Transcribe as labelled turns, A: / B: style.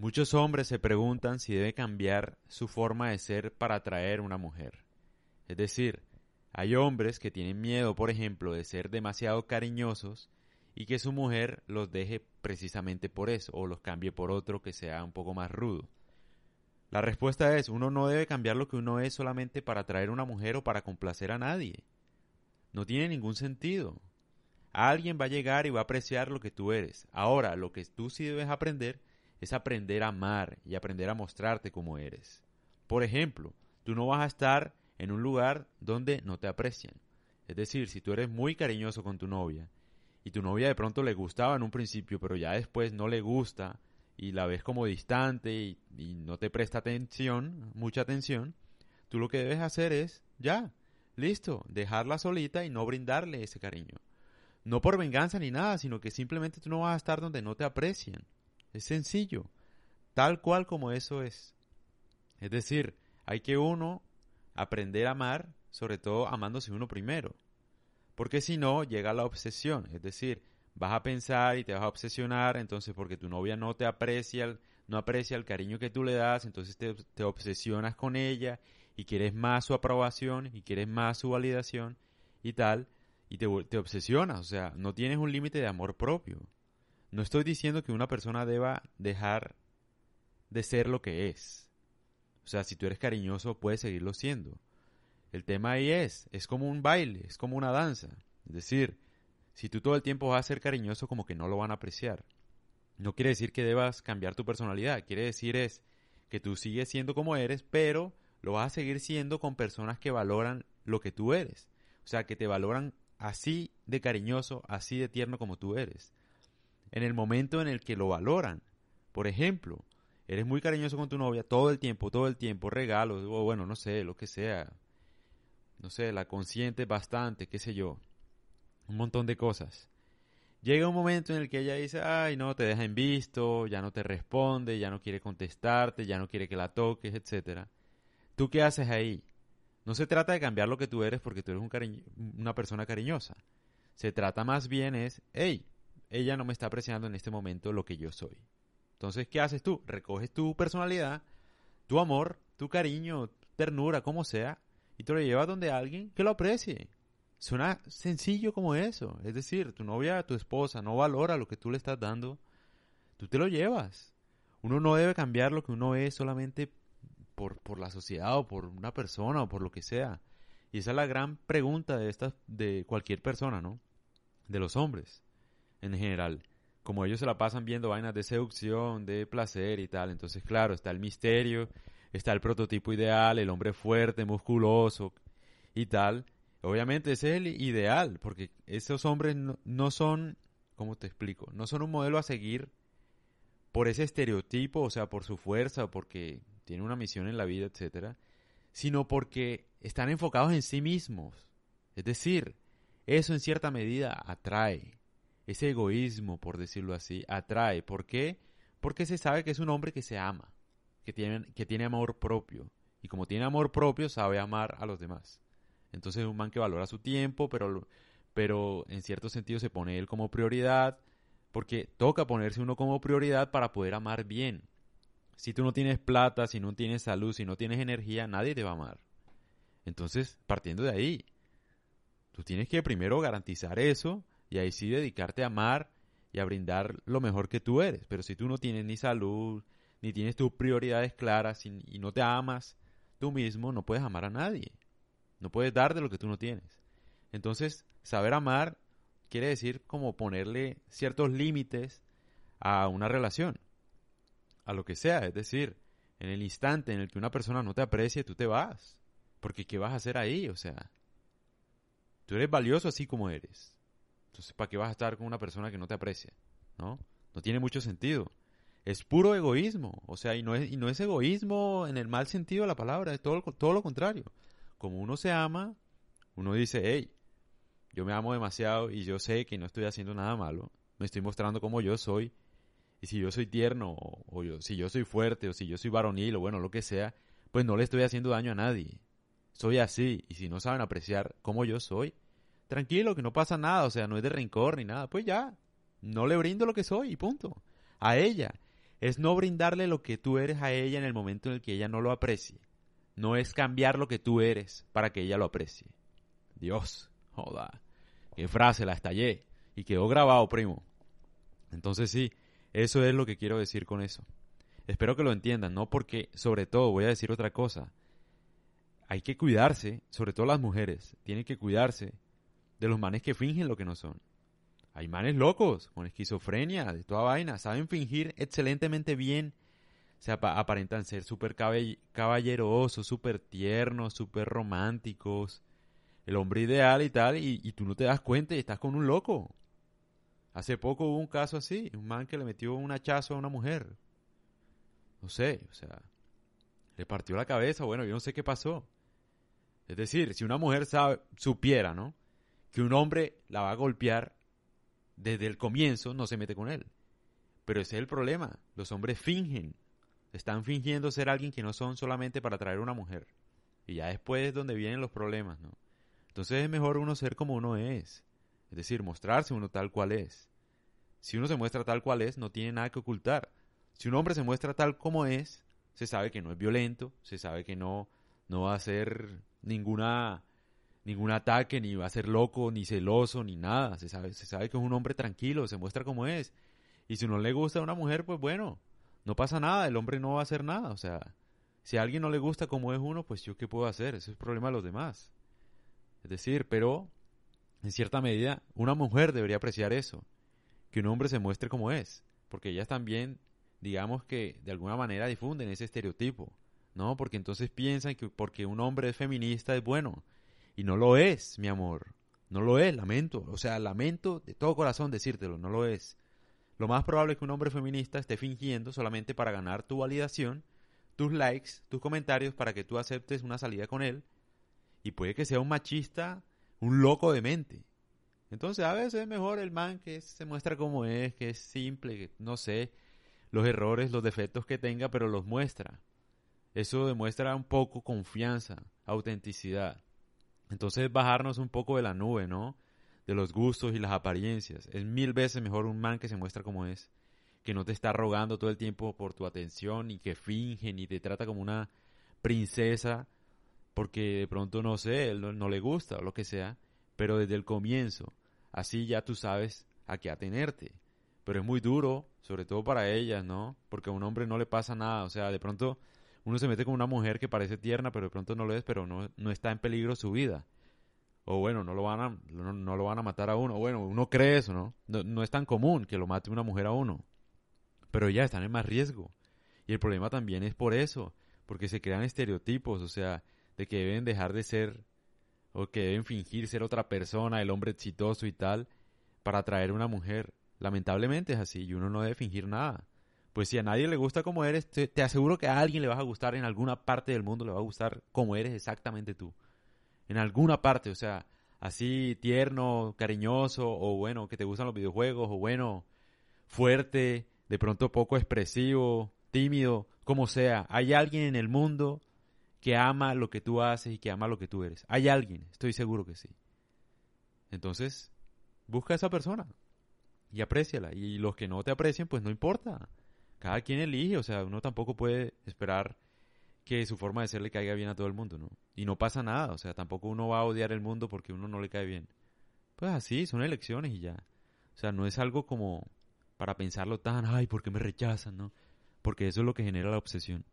A: Muchos hombres se preguntan si debe cambiar su forma de ser para atraer una mujer. Es decir, hay hombres que tienen miedo, por ejemplo, de ser demasiado cariñosos y que su mujer los deje precisamente por eso o los cambie por otro que sea un poco más rudo. La respuesta es, uno no debe cambiar lo que uno es solamente para atraer a una mujer o para complacer a nadie. No tiene ningún sentido. Alguien va a llegar y va a apreciar lo que tú eres. Ahora, lo que tú sí debes aprender es aprender a amar y aprender a mostrarte como eres. Por ejemplo, tú no vas a estar en un lugar donde no te aprecian. Es decir, si tú eres muy cariñoso con tu novia y tu novia de pronto le gustaba en un principio, pero ya después no le gusta y la ves como distante y, no te presta atención, mucha atención, tú lo que debes hacer es, ya, listo, dejarla solita y no brindarle ese cariño. No por venganza ni nada, sino que simplemente tú no vas a estar donde no te aprecian. Es sencillo, tal cual como eso es. Es decir, hay que uno aprender a amar, sobre todo amándose uno primero. Porque si no, llega la obsesión. Es decir, vas a pensar y te vas a obsesionar, entonces porque tu novia no te aprecia, no aprecia el cariño que tú le das, entonces te, obsesionas con ella y quieres más su aprobación y quieres más su validación y tal, y te, te obsesionas, o sea, no tienes un límite de amor propio. No estoy diciendo que una persona deba dejar de ser lo que es. O sea, si tú eres cariñoso, puedes seguirlo siendo. El tema ahí es, es como un baile, es como una danza. Es decir, si tú todo el tiempo vas a ser cariñoso, como que no lo van a apreciar. No quiere decir que debas cambiar tu personalidad, quiere decir es que tú sigues siendo como eres, pero lo vas a seguir siendo con personas que valoran lo que tú eres. O sea, que te valoran así de cariñoso, así de tierno como tú eres en el momento en el que lo valoran. Por ejemplo, eres muy cariñoso con tu novia todo el tiempo, todo el tiempo, regalos, o bueno, no sé, lo que sea. No sé, la consiente bastante, qué sé yo. Un montón de cosas. Llega un momento en el que ella dice, ay, no, te deja en visto, ya no te responde, ya no quiere contestarte, ya no quiere que la toques, etc. ¿Tú qué haces ahí? No se trata de cambiar lo que tú eres porque tú eres un una persona cariñosa. Se trata más bien es, hey, ella no me está apreciando en este momento lo que yo soy. Entonces, ¿qué haces tú? Recoges tu personalidad, tu amor, tu cariño, ternura, como sea, y te lo llevas donde alguien que lo aprecie. Suena sencillo como eso. Es decir, tu novia, tu esposa no valora lo que tú le estás dando, tú te lo llevas. Uno no debe cambiar lo que uno es solamente por, por la sociedad o por una persona o por lo que sea. Y esa es la gran pregunta de, estas, de cualquier persona, ¿no? De los hombres en general. Como ellos se la pasan viendo vainas de seducción, de placer y tal. Entonces, claro, está el misterio, está el prototipo ideal, el hombre fuerte, musculoso y tal. Obviamente ese es el ideal, porque esos hombres no, son, ¿cómo te explico? No son un modelo a seguir por ese estereotipo, o sea, por su fuerza, porque tienen una misión en la vida, etcétera, sino porque están enfocados en sí mismos. Es decir, eso en cierta medida atrae ese egoísmo, por decirlo así, atrae. ¿Por qué? Porque se sabe que es un hombre que se ama, que tiene, que tiene amor propio. Y como tiene amor propio, sabe amar a los demás. Entonces es un man que valora su tiempo, pero, pero en cierto sentido se pone él como prioridad, porque toca ponerse uno como prioridad para poder amar bien. Si tú no tienes plata, si no tienes salud, si no tienes energía, nadie te va a amar. Entonces, partiendo de ahí, tú tienes que primero garantizar eso y ahí sí dedicarte a amar y a brindar lo mejor que tú eres. Pero si tú no tienes ni salud, ni tienes tus prioridades claras y, no te amas tú mismo, no puedes amar a nadie. No puedes dar de lo que tú no tienes. Entonces, saber amar quiere decir como ponerle ciertos límites a una relación, a lo que sea. Es decir, en el instante en el que una persona no te aprecie, tú te vas. Porque ¿qué vas a hacer ahí? O sea, tú eres valioso así como eres. Entonces, ¿para qué vas a estar con una persona que no te aprecia? ¿No? No tiene mucho sentido. Es puro egoísmo. O sea, y no es, y no es egoísmo en el mal sentido de la palabra, es todo, todo lo contrario. Como uno se ama, uno dice, hey, yo me amo demasiado y yo sé que no estoy haciendo nada malo. Me estoy mostrando como yo soy. Y si yo soy tierno, o, si yo soy fuerte, o si yo soy varonil, o bueno, lo que sea, pues no le estoy haciendo daño a nadie. Soy así. Y si no saben apreciar cómo yo soy, tranquilo, que no pasa nada, o sea, no es de rencor ni nada, pues ya, no le brindo lo que soy y punto. A ella. es no brindarle lo que tú eres a ella en el momento en el que ella no lo aprecie. No es cambiar lo que tú eres para que ella lo aprecie. Dios, joda. Qué frase, la estallé. Y quedó grabado, primo. Entonces sí, eso es lo que quiero decir con eso. Espero que lo entiendan, ¿no? Porque, sobre todo, voy a decir otra cosa. Hay que cuidarse, sobre todo las mujeres, tienen que cuidarse de los manes que fingen lo que no son. Hay manes locos, con esquizofrenia, de toda vaina, saben fingir excelentemente bien. Se aparentan ser súper caballerosos, súper tiernos, súper románticos. El hombre ideal y tal, y, y tú no te das cuenta y estás con un loco. Hace poco hubo un caso así, un man que le metió un hachazo a una mujer. No sé, o sea, le partió la cabeza, bueno, yo no sé qué pasó. Es decir, si una mujer sabe, supiera, ¿no? Que un hombre la va a golpear desde el comienzo, no se mete con él. Pero ese es el problema. Los hombres fingen. Están fingiendo ser alguien que no son solamente para atraer a una mujer. Y ya después es donde vienen los problemas, ¿no? Entonces es mejor uno ser como uno es. Es decir, mostrarse uno tal cual es. Si uno se muestra tal cual es, no tiene nada que ocultar. Si un hombre se muestra tal como es, se sabe que no es violento, se sabe que no, no va a hacer ninguna ningún ataque, ni va a ser loco, ni celoso, ni nada. Se sabe, se sabe que es un hombre tranquilo, se muestra como es. Y si no le gusta a una mujer, pues bueno, no pasa nada, el hombre no va a hacer nada. O sea, si a alguien no le gusta como es uno, pues yo qué puedo hacer, ese es problema de los demás. Es decir, pero en cierta medida, una mujer debería apreciar eso, que un hombre se muestre como es, porque ellas también, digamos que de alguna manera difunden ese estereotipo, ¿no? Porque entonces piensan que porque un hombre es feminista es bueno, y no lo es, mi amor, no lo es, lamento, o sea, lamento de todo corazón decírtelo, no lo es. Lo más probable es que un hombre feminista esté fingiendo solamente para ganar tu validación, tus likes, tus comentarios para que tú aceptes una salida con él, y puede que sea un machista un loco de mente. Entonces a veces es mejor el man que se muestra como es, que es simple, que no sé los errores, los defectos que tenga, pero los muestra. Eso demuestra un poco confianza, autenticidad. Entonces bajarnos un poco de la nube, ¿no? De los gustos y las apariencias. Es mil veces mejor un man que se muestra como es, que no te está rogando todo el tiempo por tu atención y que finge ni te trata como una princesa porque de pronto no sé, él no, le gusta o lo que sea, pero desde el comienzo, así ya tú sabes a qué atenerte. Pero es muy duro, sobre todo para ellas, ¿no? Porque a un hombre no le pasa nada, o sea, de pronto uno se mete con una mujer que parece tierna, pero de pronto no lo es, pero no, no está en peligro su vida. O bueno, no lo, van a, no, lo van a matar a uno. Bueno, uno cree eso, ¿no? ¿no? No es tan común que lo mate una mujer a uno. Pero ya están en más riesgo. Y el problema también es por eso, porque se crean estereotipos, o sea, de que deben dejar de ser o que deben fingir ser otra persona, el hombre exitoso y tal, para atraer a una mujer. Lamentablemente es así y uno no debe fingir nada. Pues si a nadie le gusta como eres, te, aseguro que a alguien le vas a gustar en alguna parte del mundo, le va a gustar como eres exactamente tú. En alguna parte, o sea, así tierno, cariñoso, o bueno, que te gustan los videojuegos, o bueno, fuerte, de pronto poco expresivo, tímido, como sea. Hay alguien en el mundo que ama lo que tú haces y que ama lo que tú eres. Hay alguien, estoy seguro que sí. Entonces, busca a esa persona y apréciala. Y los que no te aprecien, pues no importa. Cada quien elige, o sea, uno tampoco puede esperar que su forma de ser le caiga bien a todo el mundo, ¿no? Y no pasa nada, o sea, tampoco uno va a odiar el mundo porque uno no le cae bien. Pues así, son elecciones y ya. O sea, no es algo como para pensarlo tan, ay, ¿por qué me rechazan, no? Porque eso es lo que genera la obsesión.